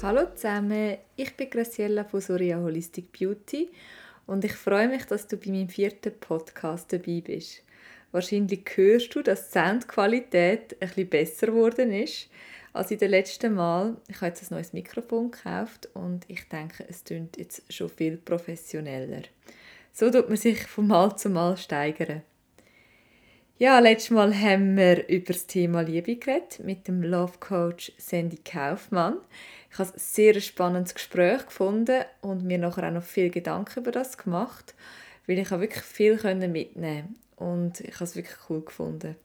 Hallo zusammen, ich bin Graciela von Soria Holistic Beauty und ich freue mich, dass du bei meinem vierten Podcast dabei bist. Wahrscheinlich hörst du, dass die Soundqualität bisschen besser geworden ist als in den letzten Mal. Ich habe jetzt ein neues Mikrofon gekauft und ich denke, es klingt jetzt schon viel professioneller. So tut man sich von Mal zu Mal steigern. Ja, letztes Mal haben wir über das Thema Liebe geredet mit dem Love Coach Sandy Kaufmann. Ich habe ein sehr spannendes Gespräch gefunden und mir nachher auch noch viel Gedanken über das gemacht, weil ich wirklich viel mitnehmen und ich habe es wirklich cool gefunden.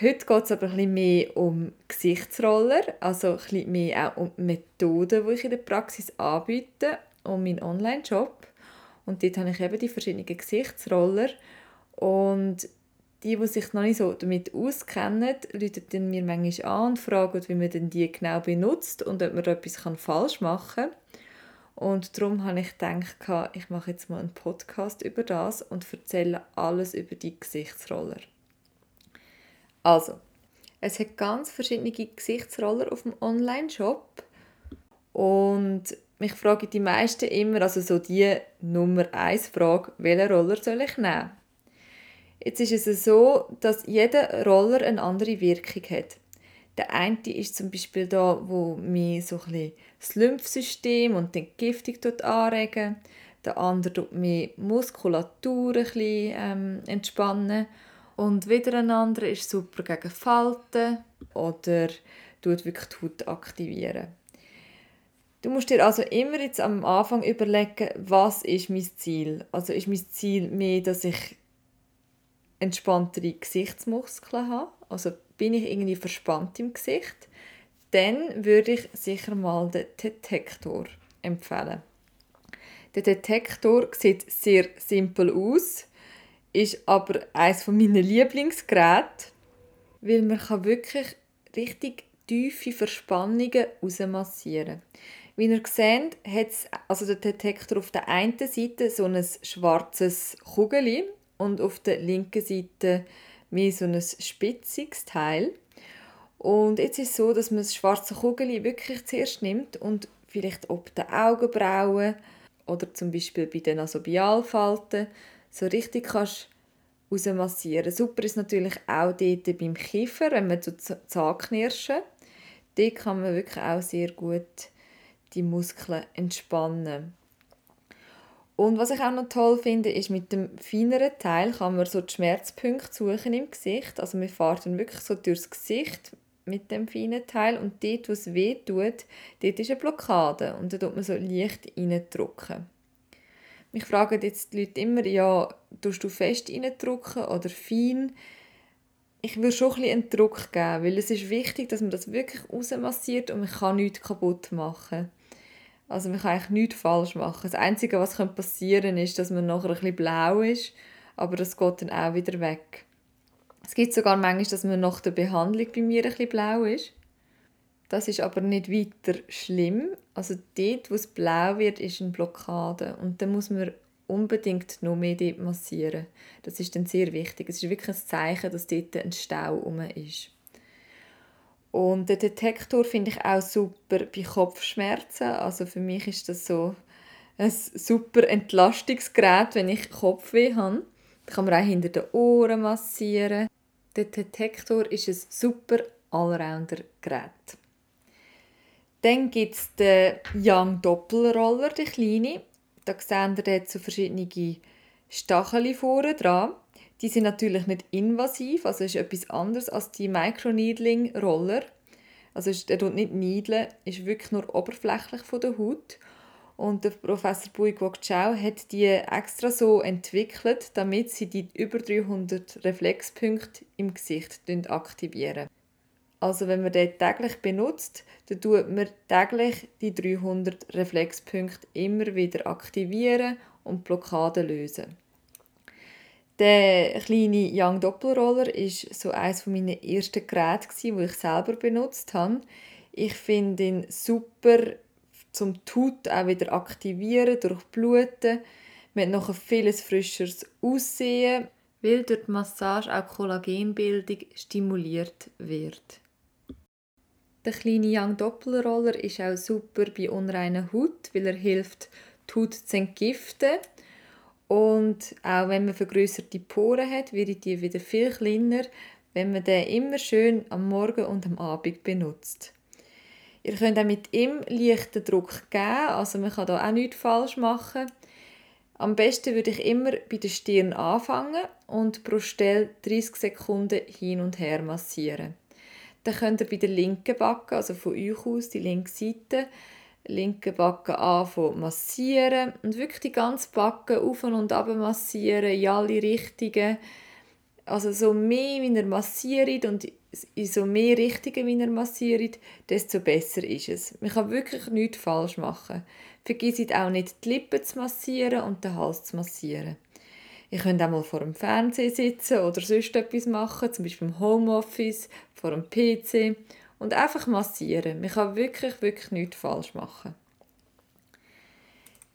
Heute geht es aber ein bisschen mehr um Gesichtsroller, also ein bisschen mehr auch um Methoden, die ich in der Praxis anbiete, um meinen Online-Job. Und dort habe ich eben die verschiedenen Gesichtsroller und die, die sich noch nicht so damit auskennen, rufen mir manchmal an und fragen, wie man denn die genau benutzt und ob man etwas falsch machen kann. Und darum habe ich gedacht, ich mache jetzt mal einen Podcast über das und erzähle alles über die Gesichtsroller. Also, es hat ganz verschiedene Gesichtsroller auf dem Online-Shop und mich fragen die meisten immer, also so die Nummer 1 Frage, welchen Roller soll ich nehmen? Jetzt ist es so, dass jeder Roller eine andere Wirkung hat. Der eine ist zum Beispiel da, wo mir so das Lymphsystem und die Entgiftung anregen. Der andere tut mir Muskulatur ein bisschen, ähm, entspannen. Und wieder ein anderer ist super gegen Falten oder tut wirklich die Haut aktivieren. Du musst dir also immer jetzt am Anfang überlegen, was ist mein Ziel? Also ist mein Ziel mehr, dass ich entspanntere Gesichtsmuskeln habe, also bin ich irgendwie verspannt im Gesicht, dann würde ich sicher mal den Detektor empfehlen. Der Detektor sieht sehr simpel aus, ist aber eines von meinen Lieblingsgeräten, weil man kann wirklich richtig tiefe Verspannungen rausmassieren. Wie ihr seht, hat also der Detektor auf der einen Seite so ein schwarzes Kugel und auf der linken Seite mehr so ein spitziges Teil. Und jetzt ist es so, dass man das schwarze Kugel wirklich zuerst nimmt und vielleicht ob den Augenbrauen oder zum Beispiel bei den Nasobialfalten so richtig kannst rausmassieren. Super ist natürlich auch dort beim Kiefer, wenn man zu Zahnknirschen. Dort kann man wirklich auch sehr gut die Muskeln entspannen. Und was ich auch noch toll finde, ist, mit dem feineren Teil kann man so die Schmerzpunkte suchen im Gesicht. Also wir fahren dann wirklich so durchs Gesicht mit dem feinen Teil und dort, wo es weh tut, dort ist eine Blockade und da tut man so leicht reindrücken. Mich fragen jetzt die Leute immer, ja, tust du fest reindrücken oder fein? Ich würde schon ein bisschen einen Druck geben, weil es ist wichtig, dass man das wirklich rausmassiert und man kann nichts kaputt machen. Also man kann eigentlich nichts falsch machen. Das Einzige, was passieren kann, ist, dass man nachher ein bisschen blau ist, aber das geht dann auch wieder weg. Es gibt sogar manchmal, dass man nach der Behandlung bei mir ein bisschen blau ist. Das ist aber nicht weiter schlimm. Also dort, wo es blau wird, ist eine Blockade. Und dann muss man unbedingt noch mehr dort massieren. Das ist dann sehr wichtig. Es ist wirklich ein Zeichen, dass dort ein Stau herum ist. Und den Detektor finde ich auch super bei Kopfschmerzen. Also für mich ist das so ein super Entlastungsgerät, wenn ich Kopfweh habe. Da kann man auch hinter den Ohren massieren. Der Detektor ist ein super Allrounder-Gerät. Dann gibt es den Young Doppelroller, die kleine. Da sehen ihr so verschiedene Stacheln vorne dran. Die sind natürlich nicht invasiv, also ist etwas anderes als die Microneedling-Roller. Also er tut nicht niedeln, ist wirklich nur oberflächlich von der Haut. Und der Professor Buigwok Chao hat die extra so entwickelt, damit sie die über 300 Reflexpunkte im Gesicht aktivieren. Also wenn man den täglich benutzt, dann tut man täglich die 300 Reflexpunkte immer wieder aktivieren und Blockaden lösen. Der kleine Young Doppelroller ist so eines meiner ersten Geräte, die ich selber benutzt habe. Ich finde ihn super zum die auch wieder aktivieren, durchbluten. Man hat noch ein vieles frischeres Aussehen, weil durch die Massage auch Kollagenbildung stimuliert wird. Der kleine Young Doppelroller ist auch super bei unreiner Haut, weil er hilft, die Haut zu entgiften. Und auch wenn man vergrößerte Poren hat, wird die wieder viel kleiner, wenn man den immer schön am Morgen und am Abend benutzt. Ihr könnt auch mit ihm leichten Druck geben, also man kann da auch nichts falsch machen. Am besten würde ich immer bei der Stirn anfangen und pro Stelle 30 Sekunden hin und her massieren. Dann könnt ihr bei der linken Backe, also von euch aus, die linke Seite, linke Backe anfangen massieren und wirklich die ganze Backe auf und ab massieren, in alle Richtungen. Also so mehr, wie ihr massiert und in so mehr Richtungen, wie ihr massiert, desto besser ist es. Man kann wirklich nichts falsch machen. Vergisst auch nicht, die Lippen zu massieren und den Hals zu massieren. Ihr könnt auch mal vor dem Fernseher sitzen oder sonst etwas machen, zum Beispiel im Homeoffice, vor dem PC und einfach massieren. Man kann wirklich, wirklich nichts falsch machen.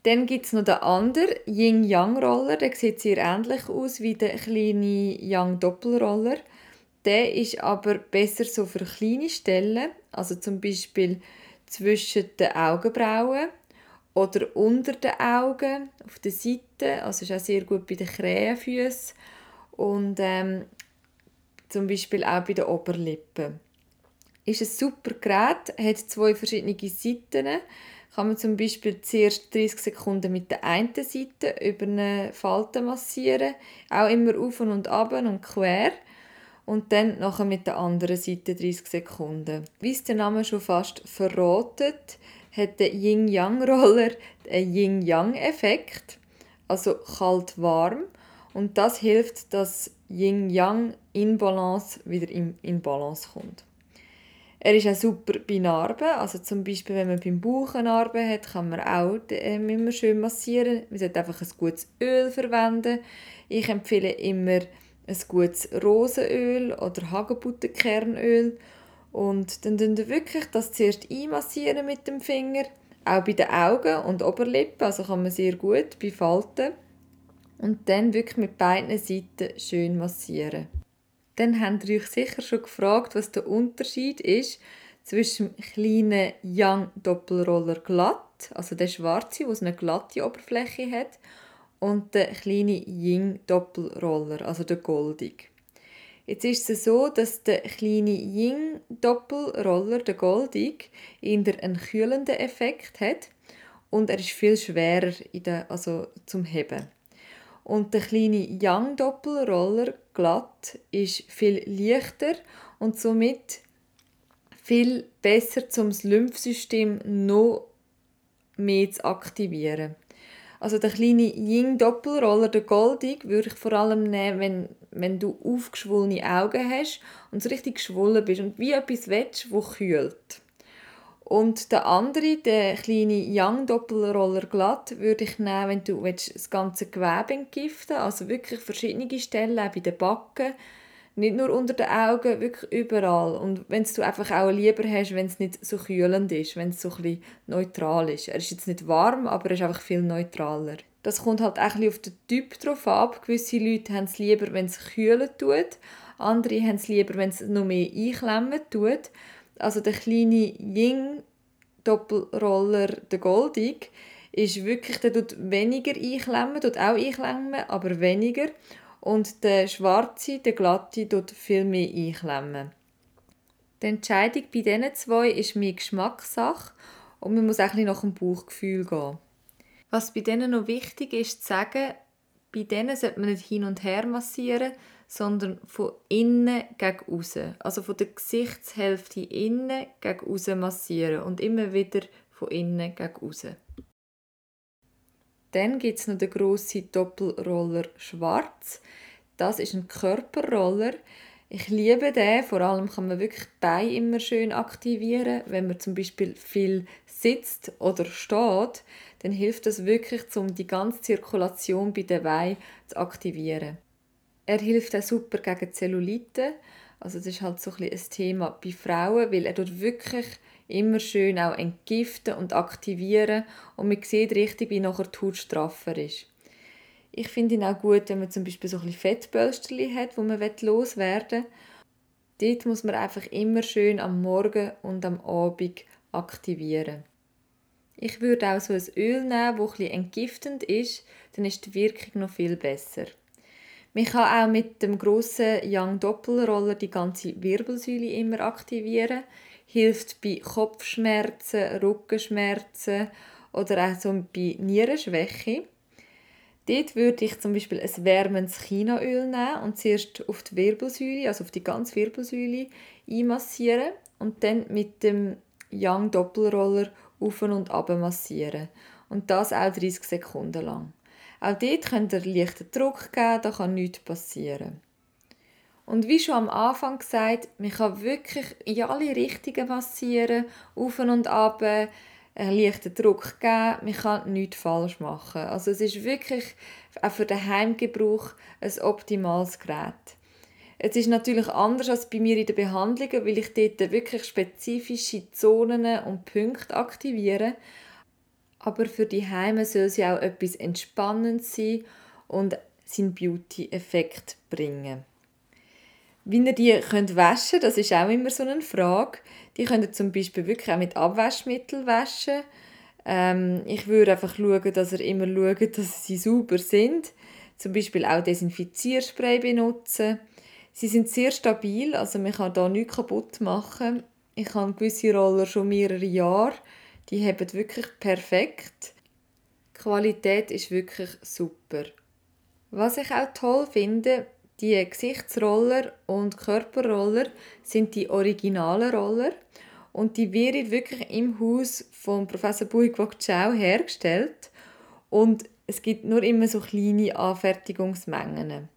Dann gibt es noch den anderen Yin-Yang-Roller. Der sieht sehr ähnlich aus wie der kleine Yang-Doppelroller. Der ist aber besser so für kleine Stellen, also zum Beispiel zwischen den Augenbrauen oder unter den Augen auf der Seite. Also ist auch sehr gut bei den Krähenfüßen und ähm, zum Beispiel auch bei den Oberlippen. Ist ein super Gerät, hat zwei verschiedene Seiten. Kann man zum Beispiel zuerst 30 Sekunden mit der einen Seite über eine Falte massieren, auch immer auf und ab und quer und dann nachher mit der anderen Seite 30 Sekunden. Wie es der Name schon fast verratet, hat der Yin-Yang-Roller einen Yin-Yang-Effekt, also kalt-warm. Und das hilft, dass Yin-Yang in Balance wieder in Balance kommt. Er ist auch super bei Narben, also zum Beispiel wenn man beim Bauch eine Narbe hat, kann man auch ähm, immer schön massieren. Man sollte einfach ein gutes Öl verwenden. Ich empfehle immer ein gutes Rosenöl oder Hagebuttenkernöl und dann tun wir wirklich das zuerst einmassieren mit dem Finger, auch bei den Augen und Oberlippen, also kann man sehr gut bei Falten. Und dann wirklich mit beiden Seiten schön massieren. Dann habt ihr euch sicher schon gefragt, was der Unterschied ist zwischen dem kleinen Young Doppelroller glatt, also der schwarze, der eine glatte Oberfläche hat, und der kleine Ying Doppelroller, also der goldig. Jetzt ist es so, dass der kleine Ying-Doppelroller, der Goldig, eher einen kühlenden Effekt hat und er ist viel schwerer in der, also zum Heben. Und der kleine Yang-Doppelroller, glatt, ist viel leichter und somit viel besser, um das Lymphsystem noch mehr zu aktivieren. Also der kleine Ying-Doppelroller, der Goldig, würde ich vor allem nehmen, wenn, wenn du aufgeschwollene Augen hast und so richtig geschwollen bist und wie etwas willst, wo kühlt. Und der andere, der kleine Young-Doppelroller glatt, würde ich nehmen, wenn du das ganze Gewebe entgiften also wirklich verschiedene Stellen, auch bei den Backen, nicht nur unter den Augen, wirklich überall. Und wenn du einfach auch lieber hast, wenn es nicht so kühlend ist, wenn es so ein neutral ist. Er ist jetzt nicht warm, aber er ist einfach viel neutraler. Das kommt halt auch ein auf den Typ drauf ab. Gewisse Leute haben es lieber, wenn es kühlen tut. Andere haben es lieber, wenn es noch mehr einklemmen tut. Also der kleine Ying Doppelroller, der Goldig, ist wirklich, der tut weniger einklemmen, tut auch einklemmen, aber weniger. Und der schwarze, der glatte, tut viel mehr einklemmen. Die Entscheidung bei diesen zwei ist mehr Geschmackssache und man muss auch ein nach dem Bauchgefühl gehen. Was bei denen noch wichtig ist zu sagen, bei denen sollte man nicht hin und her massieren, sondern von innen gegen außen. Also von der Gesichtshälfte innen gegen außen massieren und immer wieder von innen gegen außen. Dann gibt es noch den grossen Doppelroller Schwarz. Das ist ein Körperroller. Ich liebe den, vor allem kann man wirklich die Beine immer schön aktivieren. Wenn man zum Beispiel viel sitzt oder steht, dann hilft das wirklich, um die ganze Zirkulation bei den Beinen zu aktivieren. Er hilft auch super gegen Zellulite. Also das ist halt so ein, ein Thema bei Frauen, weil er dort wirklich immer schön auch entgiften und aktivieren und man sieht richtig, wie nachher die Haut straffer ist. Ich finde ihn auch gut, wenn man zum Beispiel so ein Fettbölsterchen hat, wo man loswerden will. Dort muss man einfach immer schön am Morgen und am Abend aktivieren. Ich würde auch so ein Öl nehmen, das etwas entgiftend ist, dann ist die Wirkung noch viel besser. Man kann auch mit dem grossen Young Doppelroller die ganze Wirbelsäule immer aktivieren. Hilft bei Kopfschmerzen, Rückenschmerzen oder auch so bei Nierenschwäche. Dort würde ich zum Beispiel ein wärmendes Chinaöl nehmen und zuerst auf die Wirbelsäule, also auf die ganze Wirbelsäule einmassieren und dann mit dem Young Doppelroller auf und ab massieren. Und das auch 30 Sekunden lang. Auch dort könnt ihr leichten Druck geben, da kann nichts passieren. Und wie schon am Anfang gesagt, man kann wirklich in alle Richtungen massieren, auf und ab, einen leichten Druck geben, man kann nichts falsch machen. Also es ist wirklich auch für den Heimgebrauch ein optimales Gerät. Es ist natürlich anders als bei mir in den Behandlungen, weil ich dort wirklich spezifische Zonen und Punkte aktiviere. Aber für die Heime soll ja auch etwas Entspannendes sein und seinen Beauty-Effekt bringen. Wie ihr die könnt waschen das ist auch immer so eine Frage. Die könnt ihr zum Beispiel wirklich auch mit Abwaschmittel waschen. Ähm, ich würde einfach schauen, dass ihr immer schaut, dass sie sauber sind. Zum Beispiel auch Desinfizierspray benutzen. Sie sind sehr stabil, also man kann da nichts kaputt machen. Ich habe gewisse Roller schon mehrere Jahre. Die haben wirklich perfekt. Die Qualität ist wirklich super. Was ich auch toll finde, die Gesichtsroller und Körperroller sind die originalen Roller und die werden wirklich im Haus von Professor Buikwok Chao hergestellt und es gibt nur immer so kleine Anfertigungsmengen.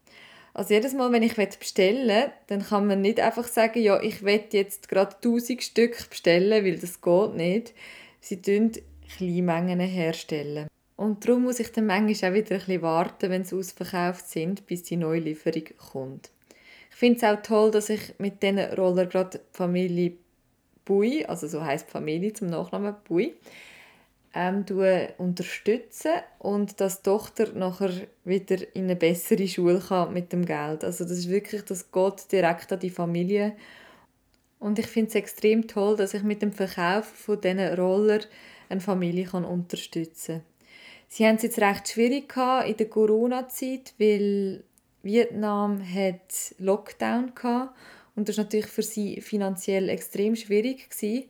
Also jedes Mal, wenn ich bestellen dann kann man nicht einfach sagen, ja, ich will jetzt gerade 1000 Stück bestellen, weil das geht nicht. Sie Kleinmengen herstellen. Und darum muss ich dann manchmal auch wieder ein warten, wenn sie ausverkauft sind, bis die neue Lieferung kommt. Ich finde es auch toll, dass ich mit diesen Roller gerade die Familie Bui, also so heißt Familie zum Nachnamen Bui, ähm, unterstützen und dass die Tochter nachher wieder in eine bessere Schule kann mit dem Geld. Also das ist wirklich, das geht direkt an die Familie. Und ich finde es extrem toll, dass ich mit dem Verkauf von diesen Roller eine Familie kann unterstützen kann. Sie haben es jetzt recht schwierig in der Corona-Zeit, weil Vietnam hat Lockdown hatte und das war natürlich für sie finanziell extrem schwierig gewesen.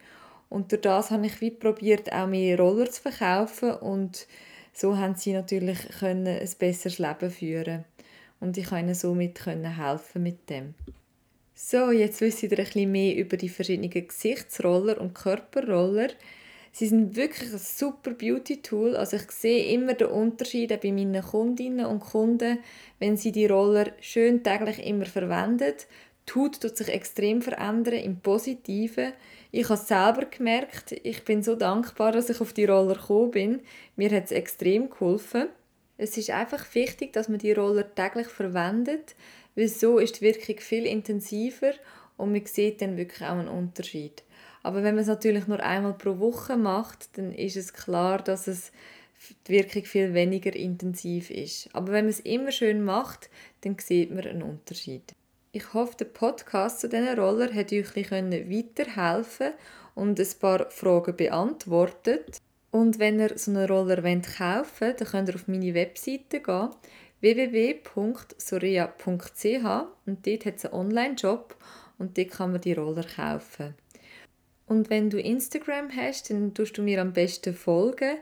Und durch das habe ich wie probiert, auch mehr Roller zu verkaufen und so haben sie natürlich können ein besseres Leben führen und ich konnte ihnen somit helfen mit dem. So, jetzt wisst ihr ein bisschen mehr über die verschiedenen Gesichtsroller und Körperroller. Sie sind wirklich ein super Beauty-Tool. Also ich sehe immer den Unterschied bei meinen Kundinnen und Kunden, wenn sie die Roller schön täglich immer verwenden. Die Haut tut sich extrem verändern im Positiven. Ich habe es selber gemerkt. Ich bin so dankbar, dass ich auf die Roller gekommen bin. Mir hat es extrem geholfen. Es ist einfach wichtig, dass man die Roller täglich verwendet, weil so ist die Wirkung viel intensiver und man sieht dann wirklich auch einen Unterschied. Aber wenn man es natürlich nur einmal pro Woche macht, dann ist es klar, dass es die Wirkung viel weniger intensiv ist. Aber wenn man es immer schön macht, dann sieht man einen Unterschied. Ich hoffe, der Podcast zu diesen Roller hat euch weiterhelfen und ein paar Fragen beantwortet. Und wenn ihr so einen Roller kaufen wollt, dann könnt ihr auf meine Webseite gehen www.sorea.ch und dort hat es einen Online-Job und dort kann man die Roller kaufen. Und wenn du Instagram hast, dann tust du mir am besten folgen,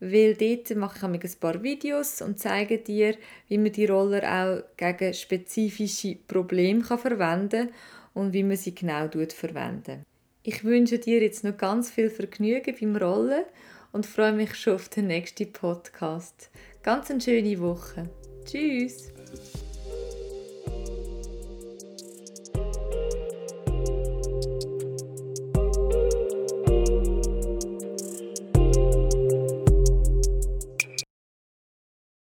weil dort mache ich ein paar Videos und zeige dir, wie man die Roller auch gegen spezifische Probleme verwenden kann und wie man sie genau verwenden. Ich wünsche dir jetzt noch ganz viel Vergnügen beim Rollen und freue mich schon auf den nächsten Podcast. Ganz eine schöne Woche. Tschüss!